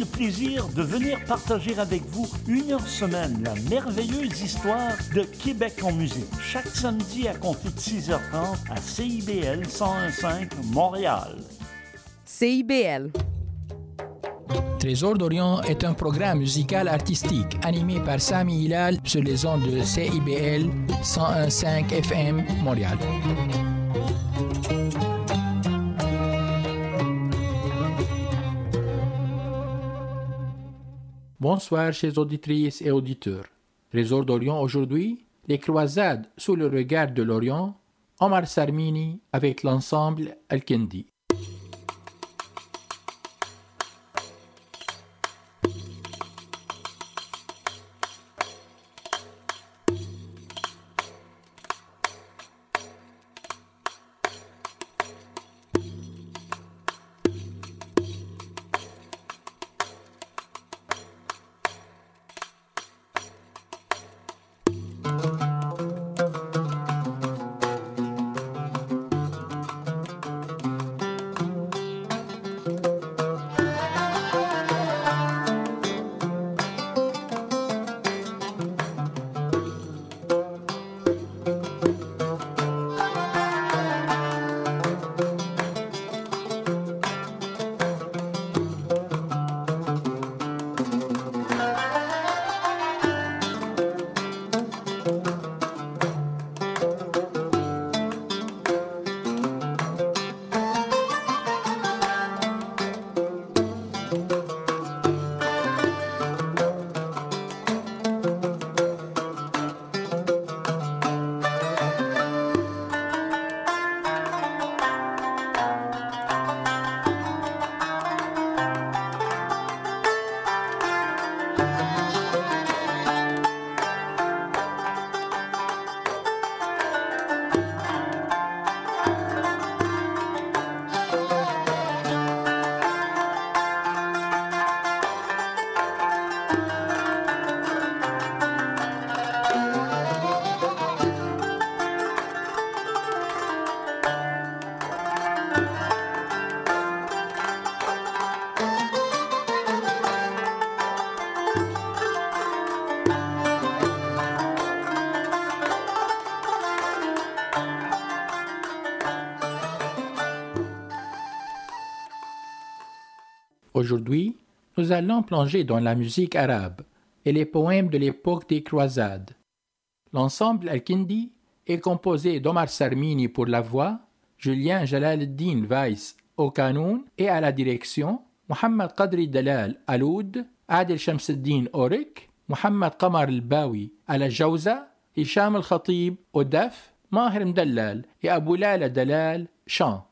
le plaisir de venir partager avec vous une heure semaine la merveilleuse histoire de Québec en musique. Chaque samedi à compter de 6h30 à CIBL 101.5 Montréal. CIBL. Trésor d'Orient est un programme musical artistique animé par Sami Hilal sur les ondes de CIBL 101.5 FM Montréal. Bonsoir chers auditrices et auditeurs. Trésor d'Orient aujourd'hui, les croisades sous le regard de l'Orient, Omar Sarmini avec l'ensemble Al-Kendi. Aujourd'hui, nous allons plonger dans la musique arabe et les poèmes de l'époque des croisades. L'ensemble Al-Kindi est composé d'Omar Sarmini pour la voix, Julien Jalal-Din Weiss au canon et à la direction, Mohamed Qadri Dalal Aloud, Adel Shamsuddin Orik, Mohamed Qamar Al-Bawi à la Jauza, Hicham Al-Khatib au daf, Mahir Mdallal et Aboulala Dalal chant.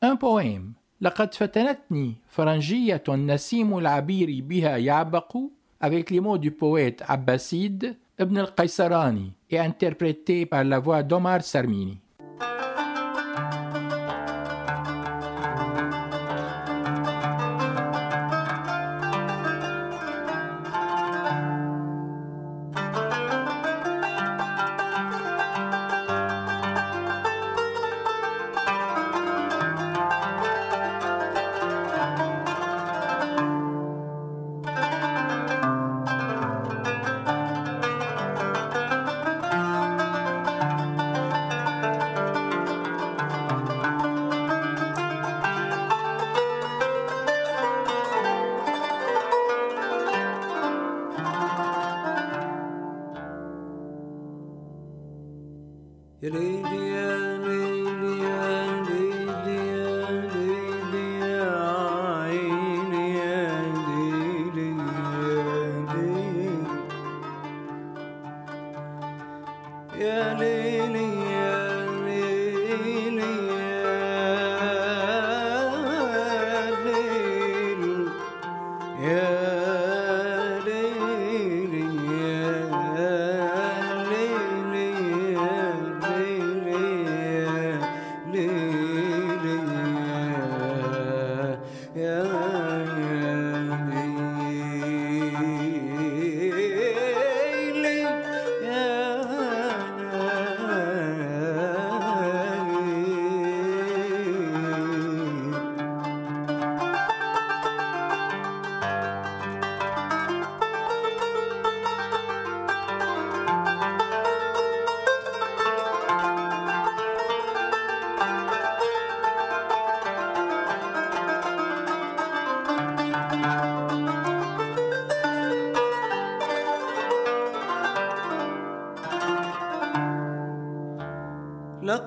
Un poème لقد فتنتني فرنجية نسيم العبير بها يعبق avec les mots du poète Abbasid Ibn al-Qaisarani et interprété par la voix d'Omar Sarmini.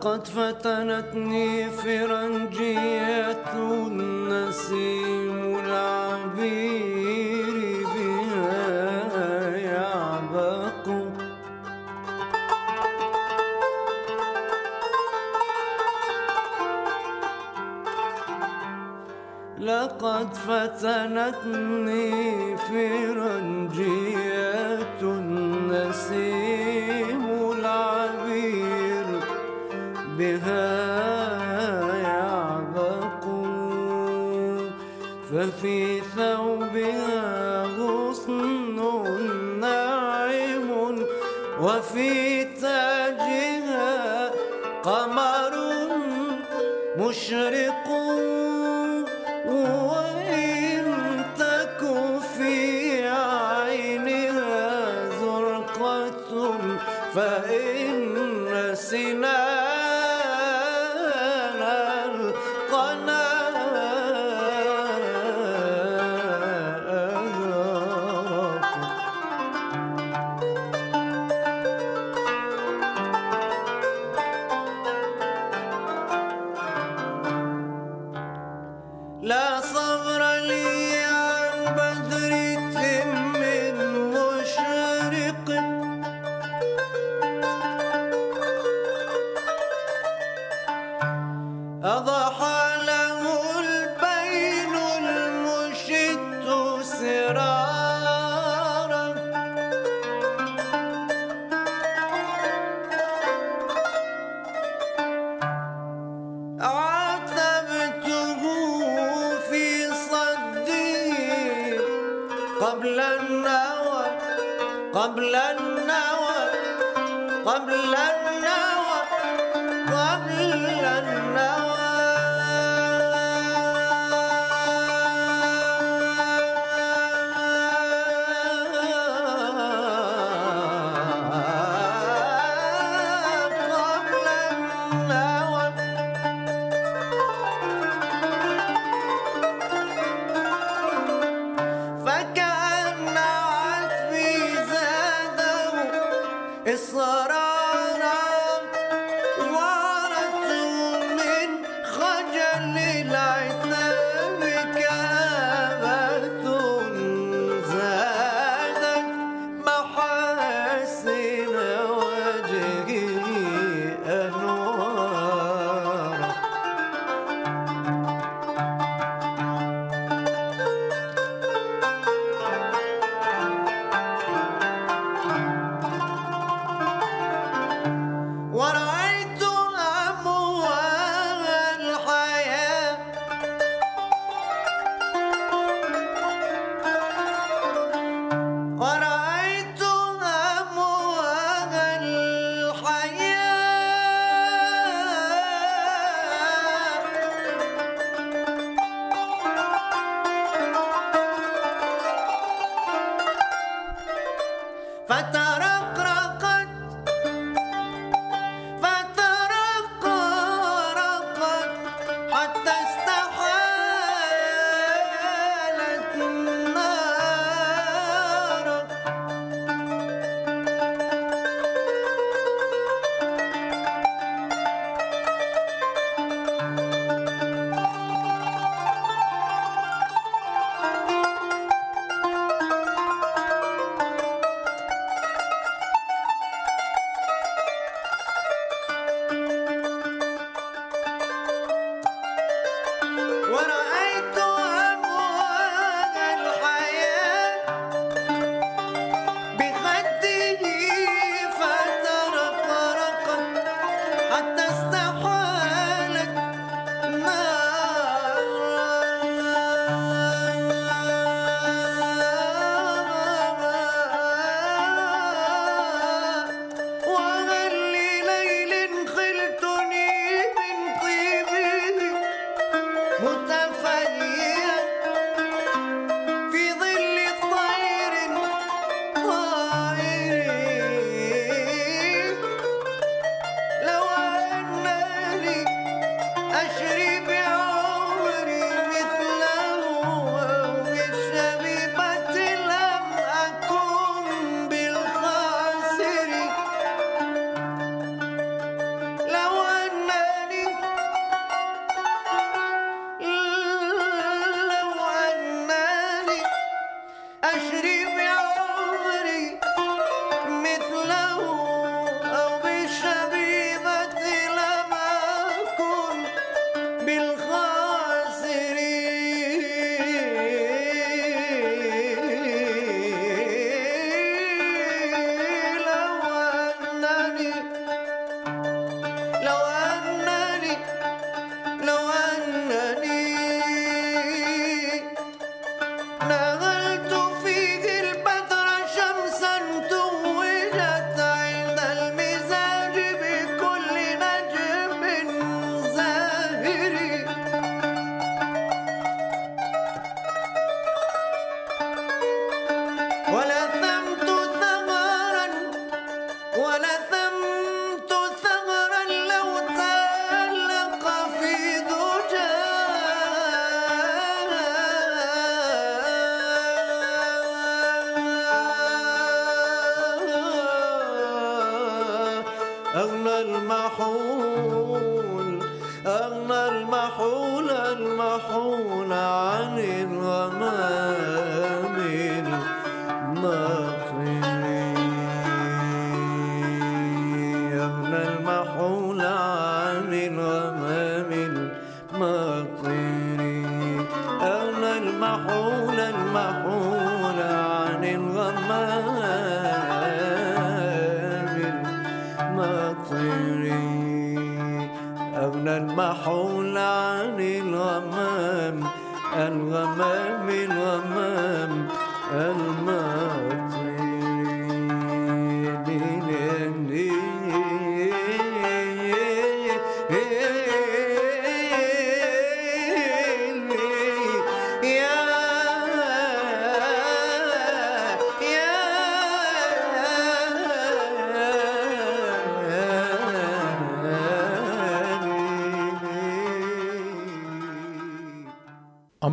لقد فتنتني فرنجية النسيم العبير بها يعبق لقد فتنتني فرنجية النسيم should it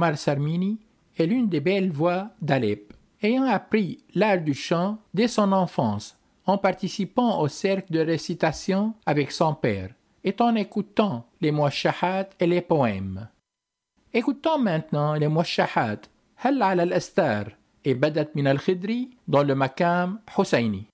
Omar Sarmini est l'une des belles voix d'Alep. Ayant appris l'art du chant dès son enfance, en participant au cercle de récitation avec son père, et en écoutant les mouachahat et les poèmes. Écoutons maintenant les mouachahat, Hal al-Astar et Badat min al-Khidri dans le makam Husseini.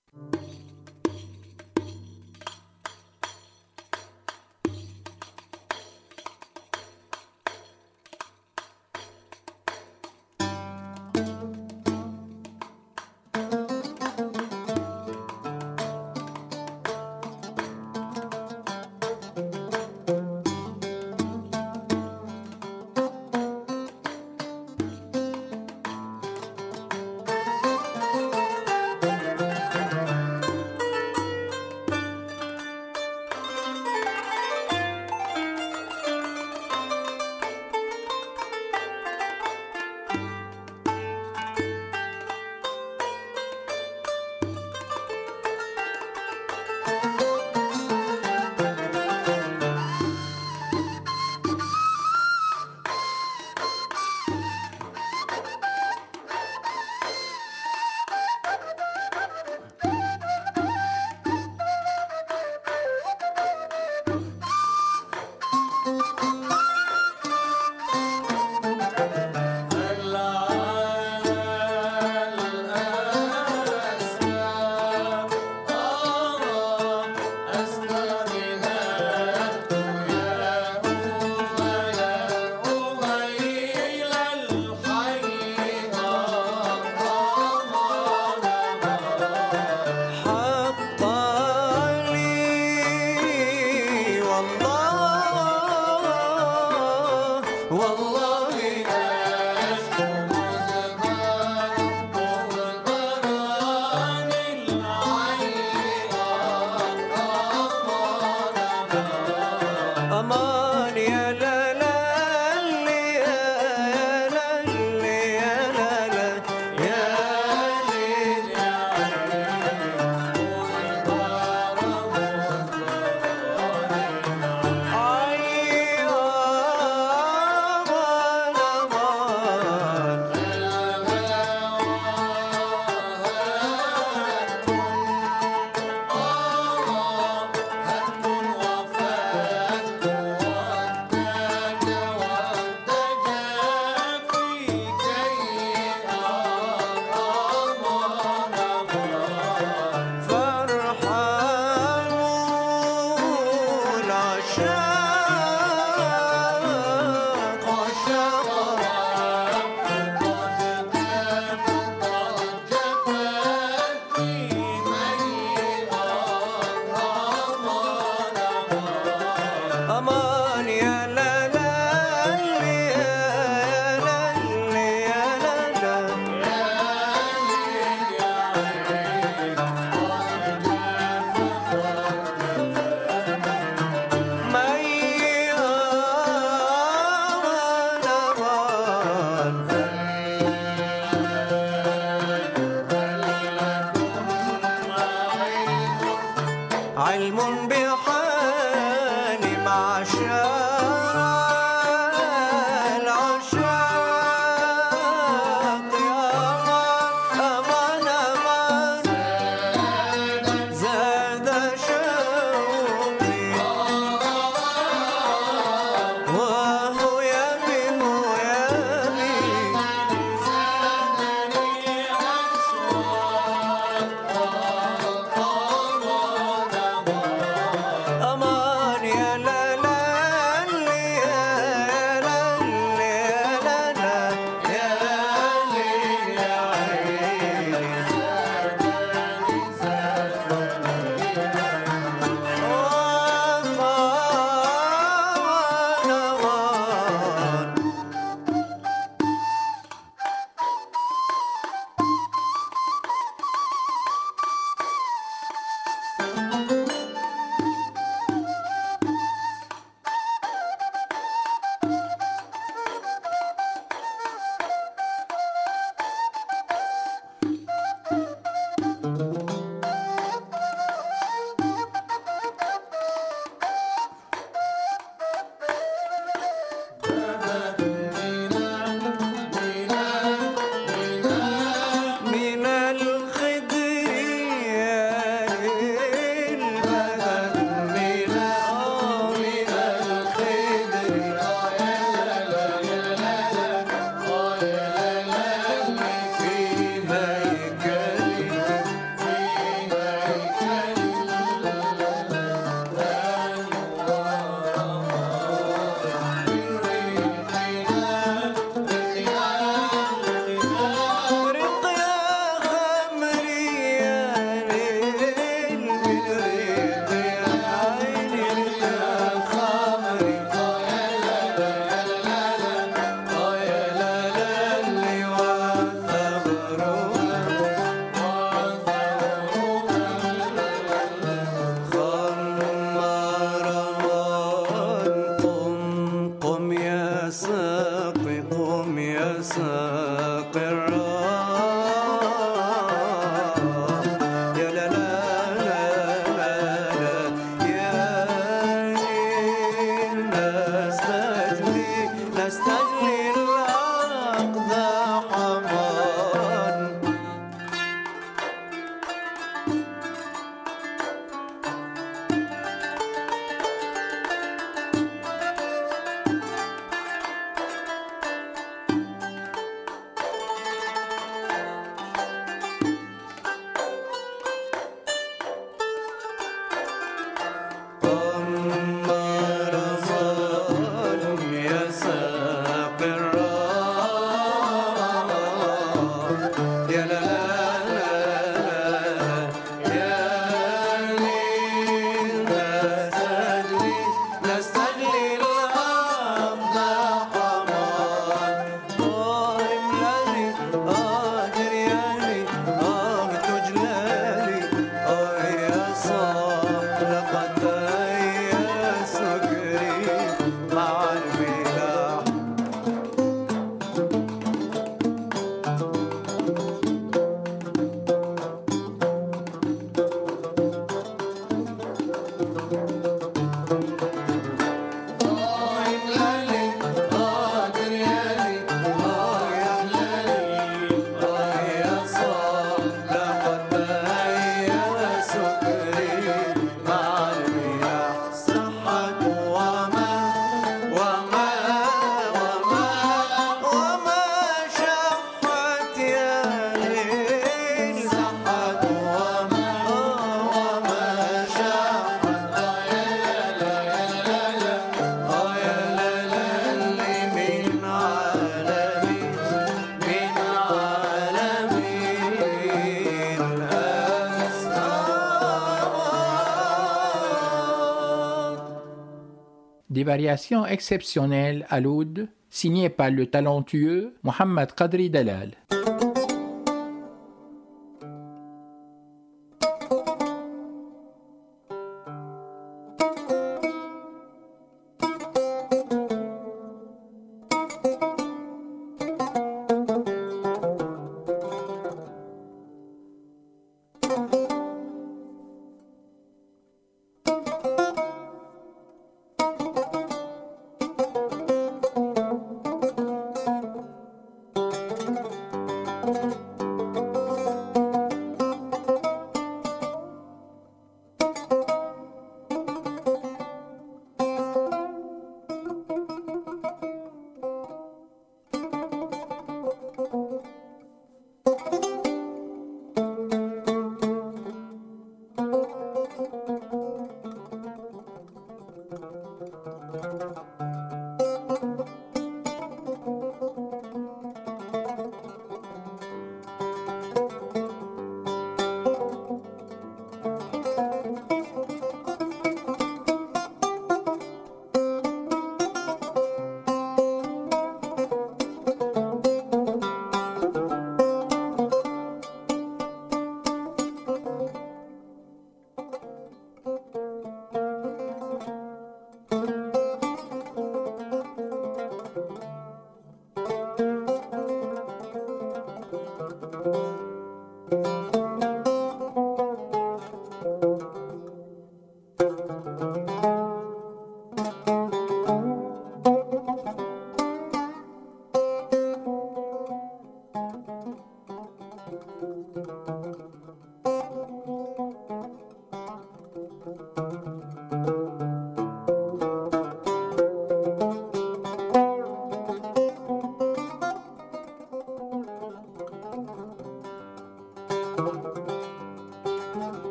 Des variations exceptionnelles à l'oud signées par le talentueux Mohamed Qadri Dalal.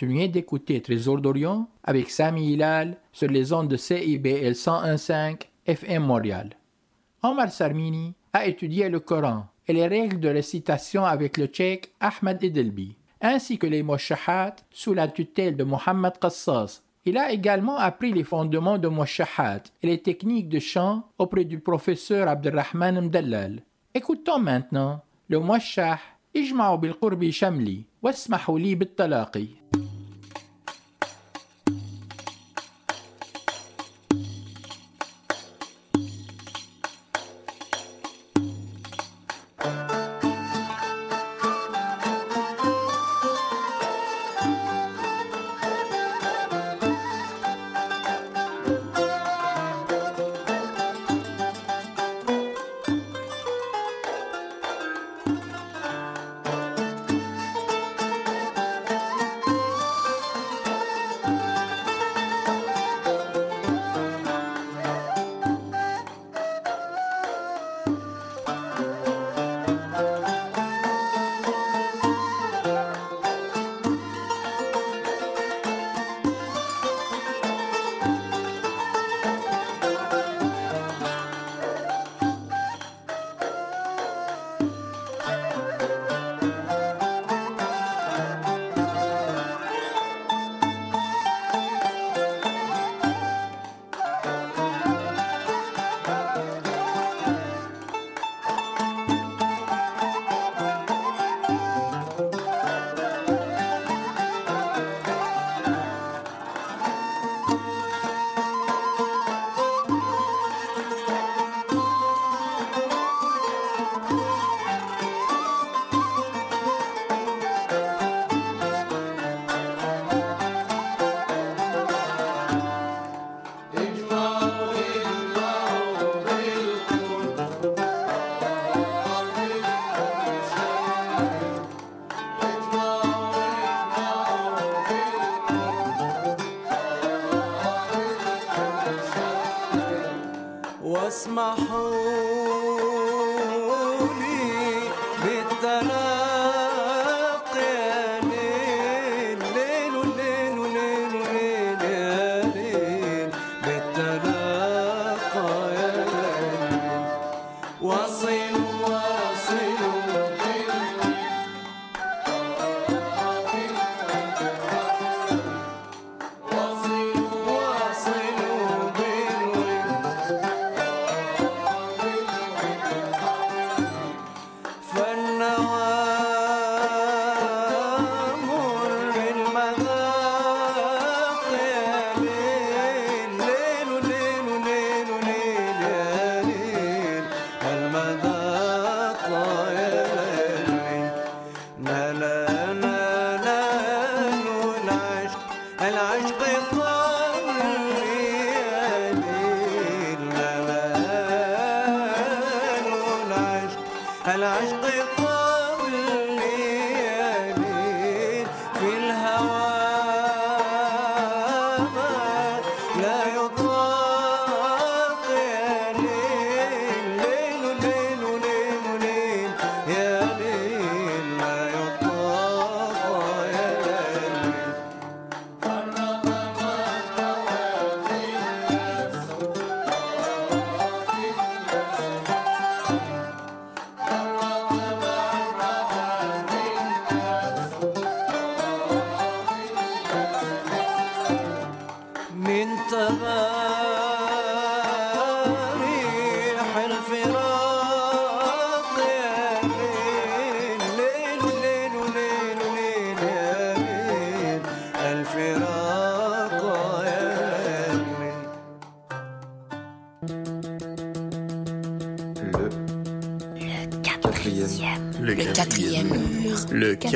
Continuez d'écouter Trésor d'Orient avec Sami Hilal sur les ondes de CIBL 101.5 FM Montréal. Omar Sarmini a étudié le Coran et les règles de récitation avec le tchèque Ahmed Edelbi, ainsi que les moshahat sous la tutelle de Mohamed Qassas. Il a également appris les fondements de moshahat et les techniques de chant auprès du professeur Abdelrahman Mdallal. Écoutons maintenant le moshah اجمعوا بالقرب شملي واسمحوا لي بالتلاقي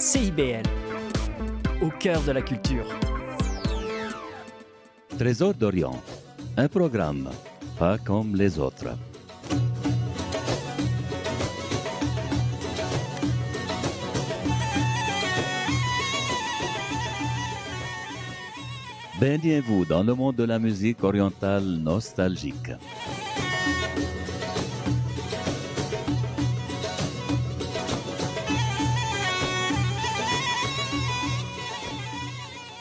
CIBL, au cœur de la culture. Trésor d'Orient, un programme pas comme les autres. Baignez-vous dans le monde de la musique orientale nostalgique.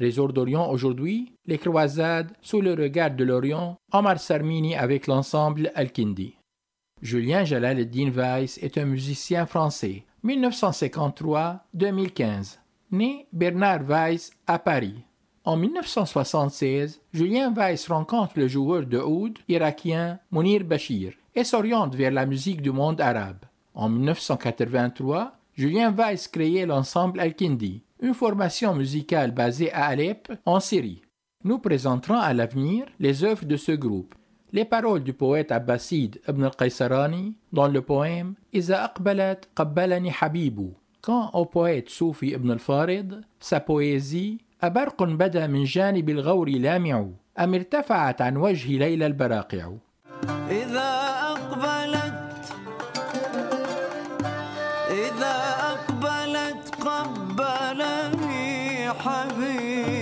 Trésor d'Orient aujourd'hui, les croisades sous le regard de l'Orient, Omar Sarmini avec l'ensemble Al-Kindi. Julien Jalaluddin Weiss est un musicien français, 1953-2015, né Bernard Weiss à Paris. En 1976, Julien Weiss rencontre le joueur de oud irakien Mounir Bachir et s'oriente vers la musique du monde arabe. En 1983, Julien Weiss créait l'ensemble Al-Kindi, une formation musicale basée à Alep, en Syrie. Nous présenterons à l'avenir les œuvres de ce groupe. Les paroles du poète abbasside Ibn al-Qaysarani dans le poème Iza aqbalat qabbalani habibu. Quant au poète soufi Ibn al-Farid, sa poésie أبرق بدا من جانب الغور لامع أم ارتفعت عن وجه ليلى البراقع إذا أقبلت إذا حبيبي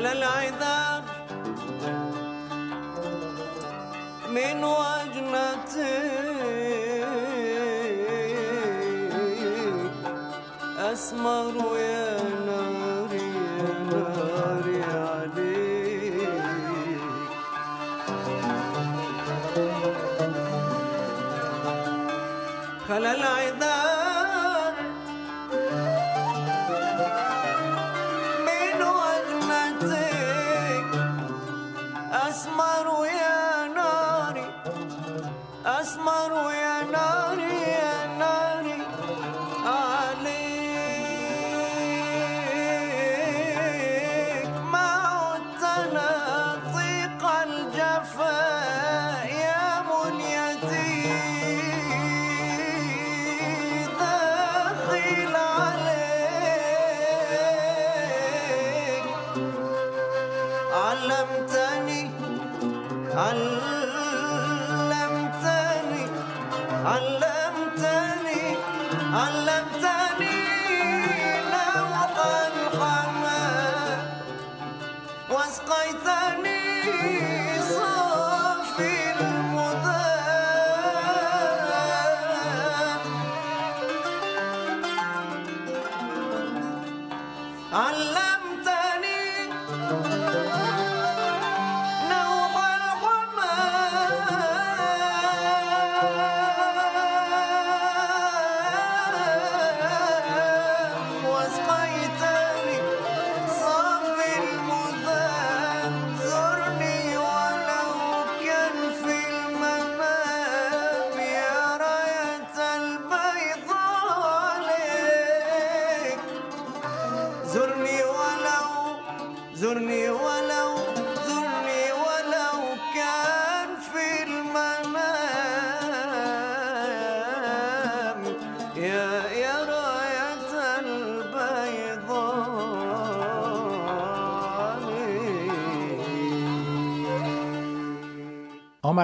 على العظام. Allah.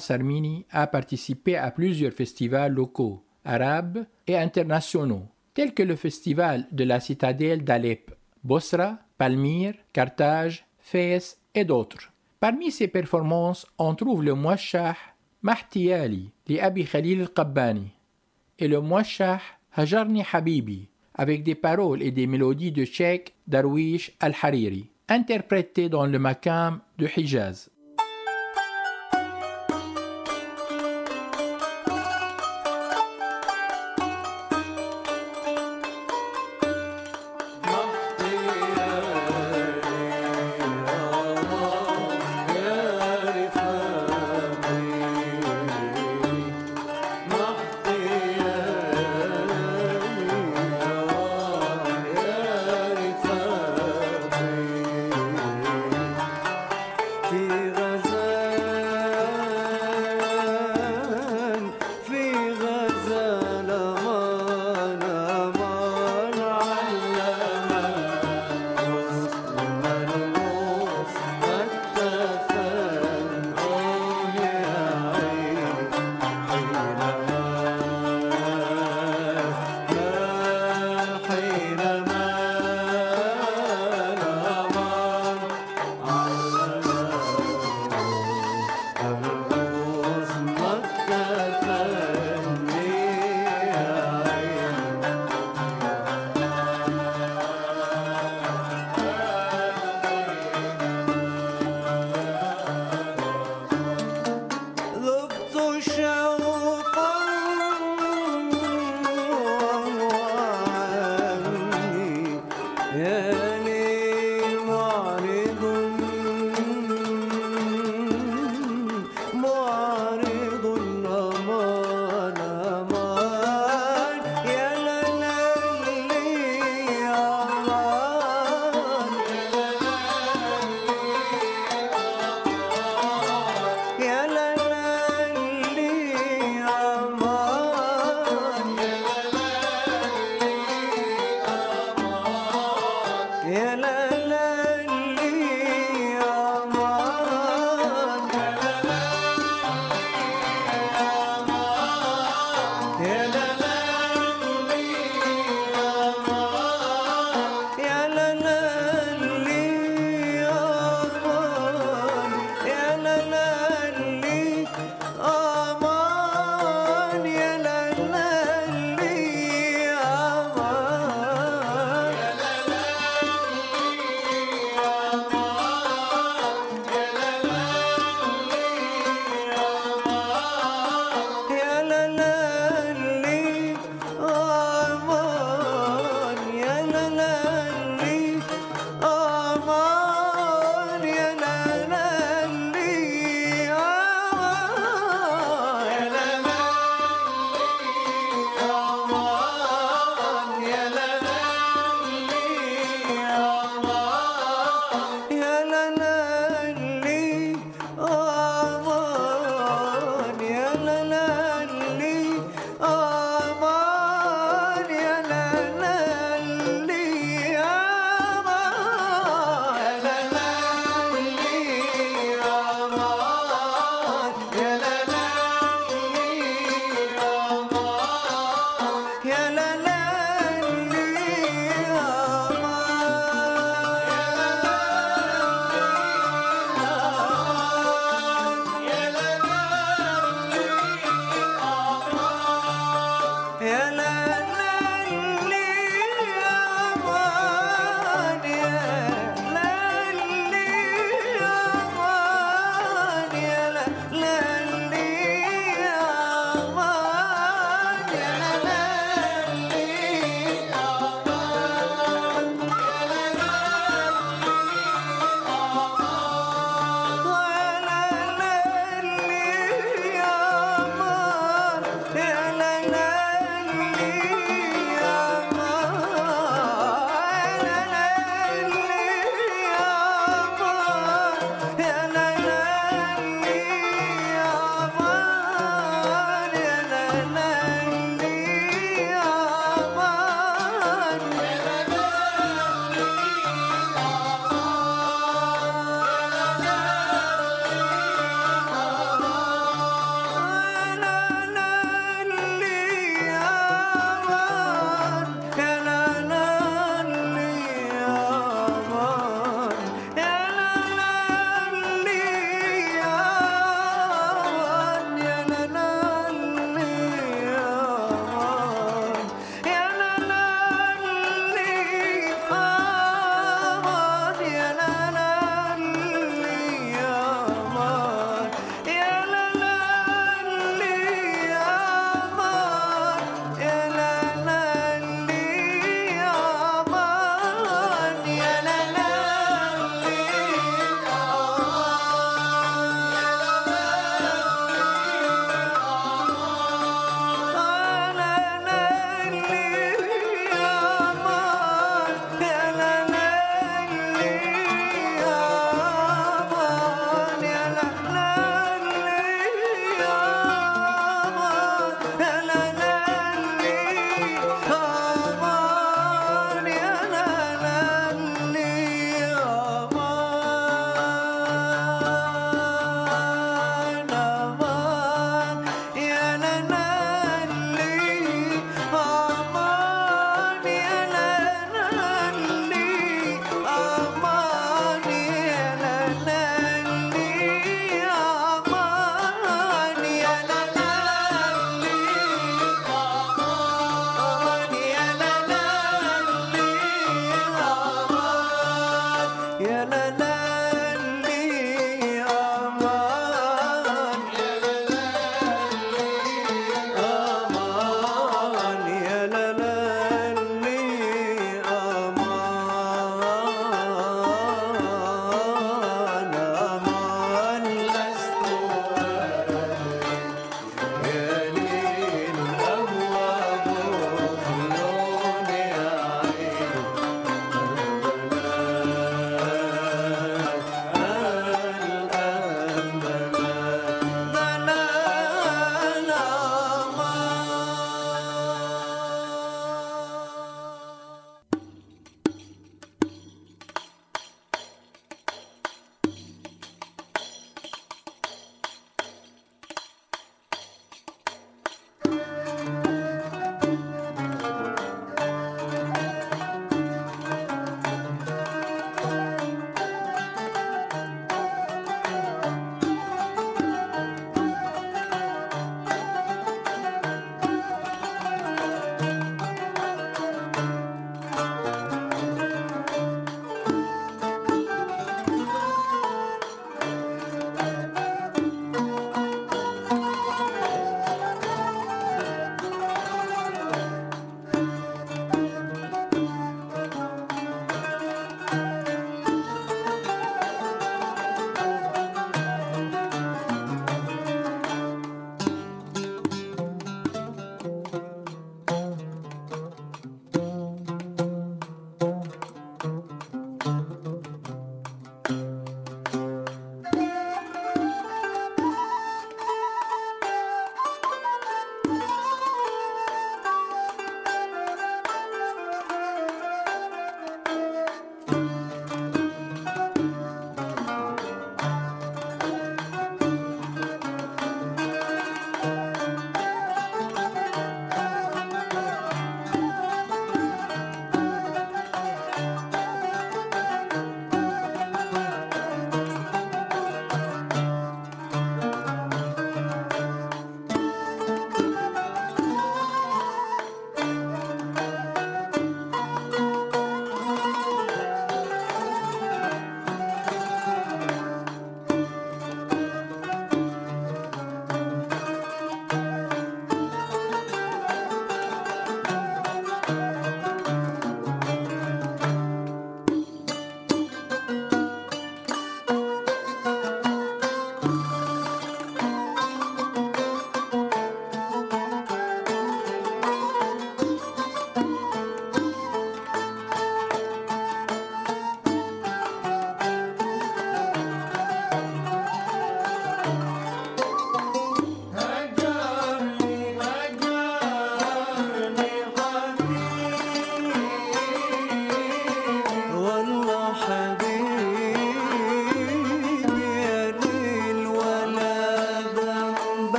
Sarmini a participé à plusieurs festivals locaux, arabes et internationaux, tels que le festival de la citadelle d'Alep, Bosra, Palmyre, Carthage, Fès et d'autres. Parmi ses performances, on trouve le Mouachah Mahtiyali de Abi Khalil al-Qabbani et le Mouachah Hajarni Habibi avec des paroles et des mélodies de Sheikh Darwish al-Hariri, interprétées dans le makam de Hijaz.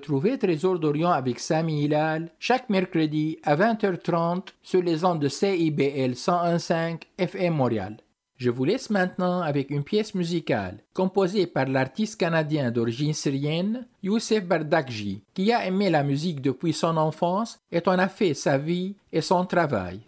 Retrouvez Trésor d'Orient avec Sami Hilal chaque mercredi à 20h30 sur les ondes de CIBL 101.5 FM Montréal. Je vous laisse maintenant avec une pièce musicale composée par l'artiste canadien d'origine syrienne Youssef Bardakji, qui a aimé la musique depuis son enfance et en a fait sa vie et son travail.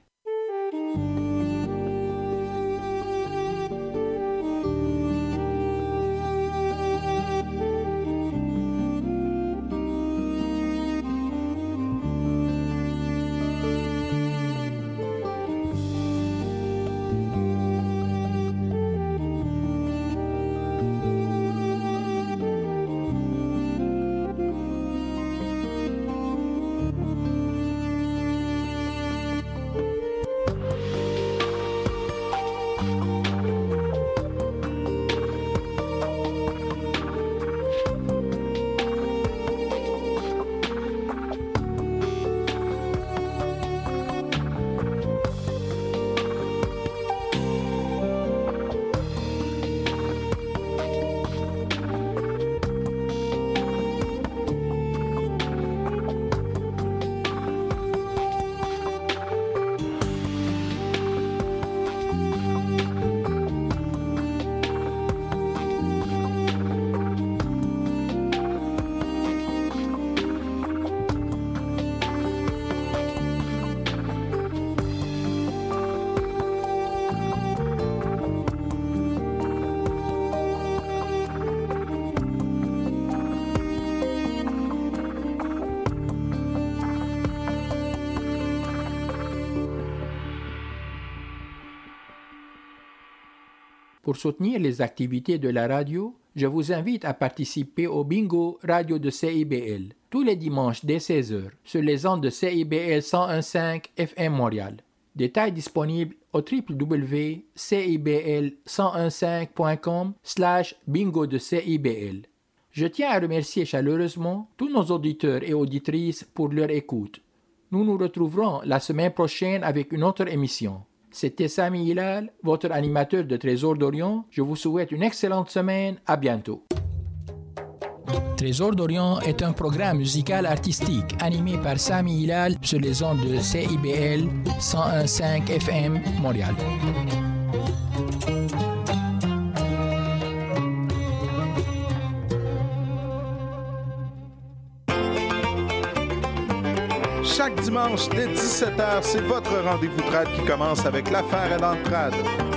Pour soutenir les activités de la radio, je vous invite à participer au bingo radio de CIBL tous les dimanches dès 16h sur les ondes de CIBL 101.5 FM Montréal. Détails disponibles au www.cibl1015.com slash bingo de CIBL. Je tiens à remercier chaleureusement tous nos auditeurs et auditrices pour leur écoute. Nous nous retrouverons la semaine prochaine avec une autre émission. C'était Sami Hilal, votre animateur de Trésor d'Orient. Je vous souhaite une excellente semaine. À bientôt. Trésor d'Orient est un programme musical artistique animé par Sami Hilal sur les ondes de CIBL 101.5 FM Montréal. Chaque dimanche dès 17h, c'est votre rendez-vous trad qui commence avec l'affaire à l'entrade.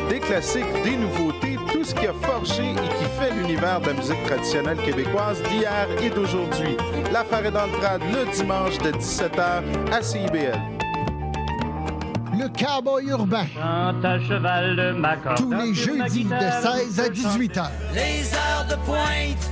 Des classiques, des nouveautés, tout ce qui a forgé et qui fait l'univers de la musique traditionnelle québécoise d'hier et d'aujourd'hui. L'affaire est dans le trad le dimanche de 17h à CIBL. Le cowboy urbain. à cheval de ma corde. Tous les jeudis de 16 à 18 h. Les heures de pointe,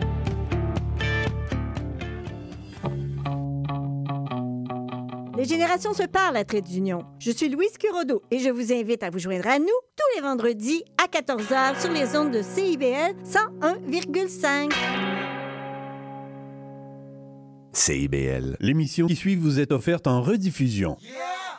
Les générations se parlent à Trait d'Union. Je suis Louise Curodo et je vous invite à vous joindre à nous tous les vendredis à 14h sur les ondes de CIBL 101,5. CIBL. L'émission qui suit vous est offerte en rediffusion. Yeah!